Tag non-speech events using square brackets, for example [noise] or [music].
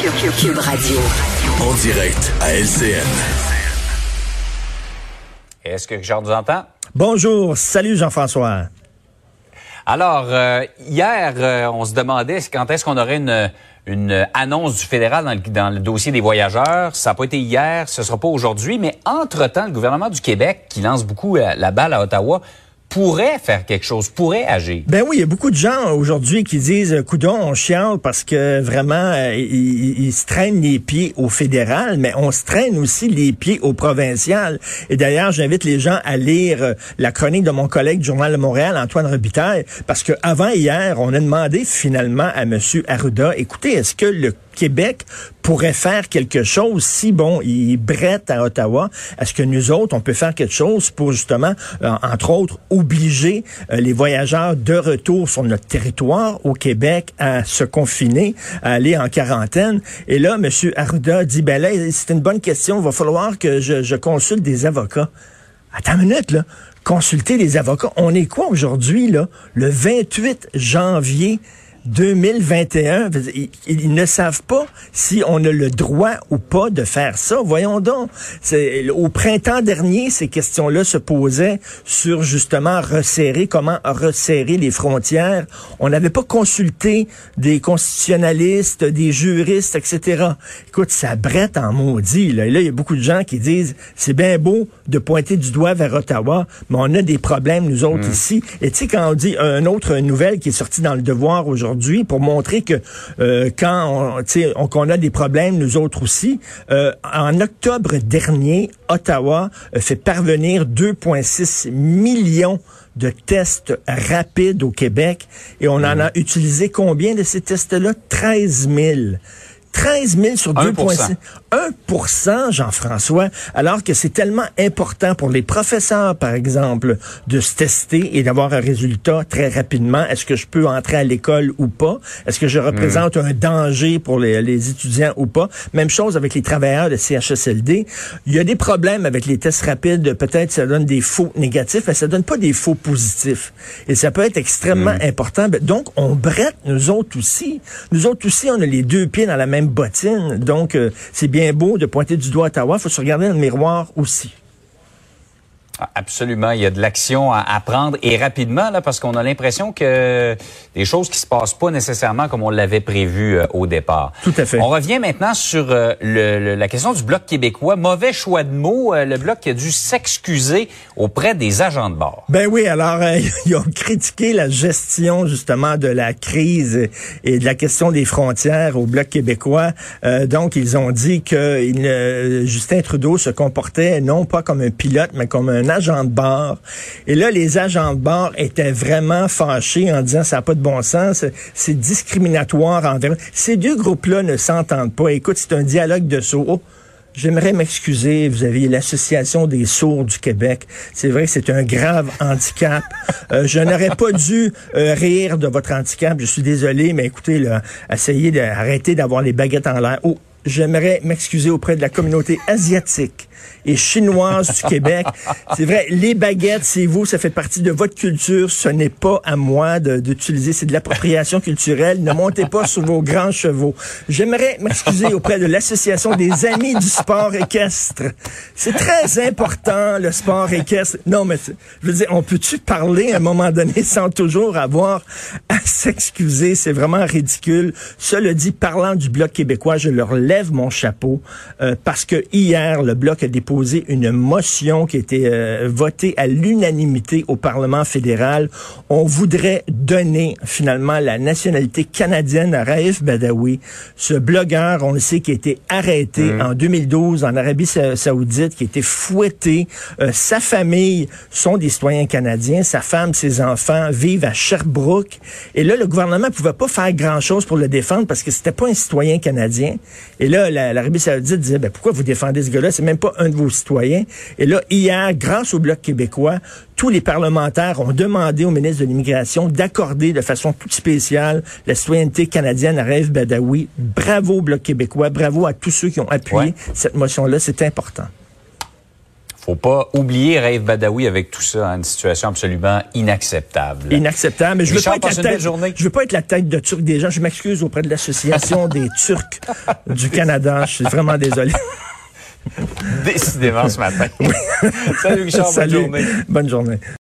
Cube Radio. En direct à LCN. Est-ce que Richard nous entend? Bonjour, salut Jean-François. Alors, euh, hier, euh, on se demandait quand est-ce qu'on aurait une, une annonce du fédéral dans le, dans le dossier des voyageurs? Ça n'a pas été hier, ce sera pas aujourd'hui, mais entre-temps, le gouvernement du Québec, qui lance beaucoup la, la balle à Ottawa, pourrait faire quelque chose, pourrait agir. Ben oui, il y a beaucoup de gens aujourd'hui qui disent coudon, on chiale parce que vraiment euh, ils, ils, se traînent les pieds au fédéral, mais on se traîne aussi les pieds au provincial. Et d'ailleurs, j'invite les gens à lire euh, la chronique de mon collègue du Journal de Montréal, Antoine Robitaille, parce que avant hier, on a demandé finalement à monsieur Arruda, écoutez, est-ce que le Québec pourrait faire quelque chose si, bon, il brette à Ottawa. Est-ce que nous autres, on peut faire quelque chose pour justement, euh, entre autres, obliger euh, les voyageurs de retour sur notre territoire au Québec à se confiner, à aller en quarantaine? Et là, M. Arruda dit, ben là, c'est une bonne question. Il va falloir que je, je consulte des avocats. Attends une minute, là. Consulter des avocats. On est quoi aujourd'hui, là? Le 28 janvier 2021. Ils, ils, ne savent pas si on a le droit ou pas de faire ça. Voyons donc. Au printemps dernier, ces questions-là se posaient sur justement resserrer, comment resserrer les frontières. On n'avait pas consulté des constitutionnalistes, des juristes, etc. Écoute, ça brette en maudit. Là. Et là, il y a beaucoup de gens qui disent, c'est bien beau de pointer du doigt vers Ottawa, mais on a des problèmes, nous autres, mmh. ici. Et tu sais, quand on dit une autre nouvelle qui est sortie dans le devoir aujourd'hui, pour montrer que euh, quand on, on, qu'on a des problèmes, nous autres aussi. Euh, en octobre dernier, Ottawa fait parvenir 2,6 millions de tests rapides au Québec et on mmh. en a utilisé combien de ces tests-là? 13 000. 13 000 sur 2,6. 1 Jean-François, alors que c'est tellement important pour les professeurs, par exemple, de se tester et d'avoir un résultat très rapidement. Est-ce que je peux entrer à l'école ou pas? Est-ce que je représente mmh. un danger pour les, les, étudiants ou pas? Même chose avec les travailleurs de CHSLD. Il y a des problèmes avec les tests rapides. Peut-être ça donne des faux négatifs, mais ça donne pas des faux positifs. Et ça peut être extrêmement mmh. important. Donc, on brette, nous autres aussi. Nous autres aussi, on a les deux pieds dans la même Donc, euh, c'est bien beau de pointer du doigt à Ottawa, faut se regarder dans le miroir aussi. Absolument, il y a de l'action à, prendre et rapidement là parce qu'on a l'impression que des choses qui se passent pas nécessairement comme on l'avait prévu euh, au départ. Tout à fait. On revient maintenant sur euh, le, le, la question du bloc québécois. Mauvais choix de mots, euh, le bloc qui a dû s'excuser auprès des agents de bord. Ben oui, alors [laughs] ils ont critiqué la gestion justement de la crise et de la question des frontières au bloc québécois. donc ils ont dit que il, Justin Trudeau se comportait non pas comme un pilote mais comme un agent de bord. Et là, les agents de bord étaient vraiment fâchés en disant ça n'a pas de bon sens, c'est discriminatoire envers. Ces deux groupes-là ne s'entendent pas. Écoute, c'est un dialogue de sourds. J'aimerais m'excuser, vous avez l'Association des sourds du Québec. C'est vrai que c'est un grave handicap. Euh, je n'aurais pas dû euh, rire de votre handicap. Je suis désolé, mais écoutez, là, essayez d'arrêter d'avoir les baguettes en l'air. Oh, j'aimerais m'excuser auprès de la communauté asiatique et chinoise du Québec. [laughs] C'est vrai, les baguettes, c'est vous, ça fait partie de votre culture. Ce n'est pas à moi d'utiliser, c'est de l'appropriation culturelle. Ne montez pas sur vos grands chevaux. J'aimerais m'excuser auprès de l'Association des amis du sport équestre. C'est très important, le sport équestre. Non, mais je veux dire, on peut-tu parler à un moment donné sans toujours avoir à s'excuser? C'est vraiment ridicule. Cela dit, parlant du Bloc québécois, je leur lève mon chapeau euh, parce que hier, le Bloc a déposé une motion qui a été euh, votée à l'unanimité au Parlement fédéral. On voudrait donner finalement la nationalité canadienne à Raif Badawi, ce blogueur, on le sait, qui a été arrêté Mm. en 2012 en Arabie Sa- Saoudite, qui a été fouetté. Euh, sa famille sont des citoyens canadiens. Sa femme, ses enfants vivent à Sherbrooke. Et là, le gouvernement pouvait pas faire grand-chose pour le défendre parce que c'était pas un citoyen canadien. Et là, la- l'Arabie Saoudite disait, ben, pourquoi vous défendez ce gars-là? C'est même pas un de vos citoyens. Et là, hier, grâce au Bloc québécois, tous les parlementaires ont demandé au ministre de l'Immigration d'accorder de façon toute spéciale la citoyenneté canadienne à Raif Badawi. Bravo au Bloc québécois, bravo à tous ceux qui ont appuyé Ouais. cette motion-là. C'est important. Faut pas oublier Raif Badawi avec tout ça, hein, une situation absolument inacceptable. Inacceptable. Mais je veux Richard, pas être la tête, journée. je veux pas être la tête de Turc des gens. Je m'excuse auprès de l'association des Turcs du Canada. Je suis vraiment désolé. [laughs] Décidément ce matin. Salut Richard, bonne Salut. journée. Bonne journée.